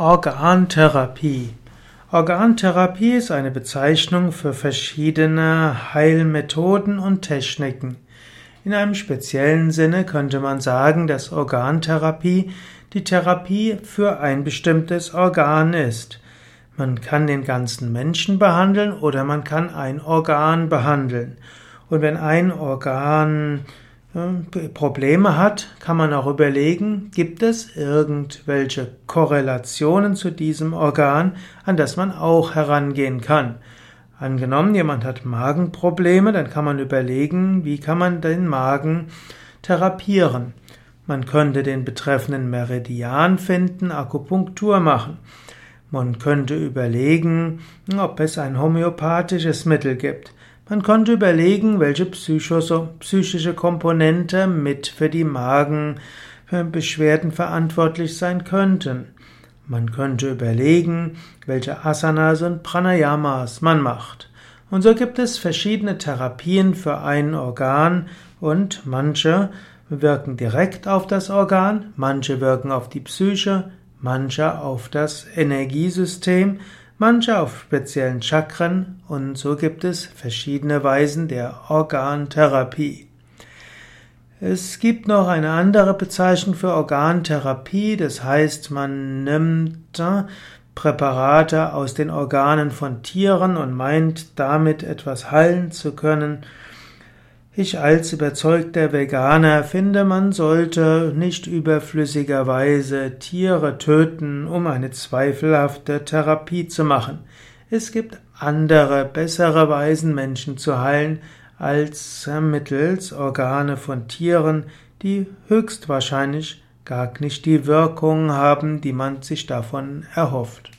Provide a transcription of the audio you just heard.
Organtherapie. Organtherapie ist eine Bezeichnung für verschiedene Heilmethoden und Techniken. In einem speziellen Sinne könnte man sagen, dass Organtherapie die Therapie für ein bestimmtes Organ ist. Man kann den ganzen Menschen behandeln oder man kann ein Organ behandeln. Und wenn ein Organ Probleme hat, kann man auch überlegen, gibt es irgendwelche Korrelationen zu diesem Organ, an das man auch herangehen kann. Angenommen, jemand hat Magenprobleme, dann kann man überlegen, wie kann man den Magen therapieren. Man könnte den betreffenden Meridian finden, Akupunktur machen. Man könnte überlegen, ob es ein homöopathisches Mittel gibt. Man konnte überlegen, welche psychische Komponente mit für die Magenbeschwerden verantwortlich sein könnten. Man könnte überlegen, welche Asanas und Pranayamas man macht. Und so gibt es verschiedene Therapien für ein Organ und manche wirken direkt auf das Organ, manche wirken auf die Psyche, manche auf das Energiesystem, manche auf speziellen Chakren und so gibt es verschiedene Weisen der Organtherapie. Es gibt noch eine andere Bezeichnung für Organtherapie, das heißt, man nimmt äh, Präparate aus den Organen von Tieren und meint damit etwas heilen zu können. Ich als überzeugter Veganer finde, man sollte nicht überflüssigerweise Tiere töten, um eine zweifelhafte Therapie zu machen. Es gibt andere, bessere Weisen, Menschen zu heilen, als mittels Organe von Tieren, die höchstwahrscheinlich gar nicht die Wirkung haben, die man sich davon erhofft.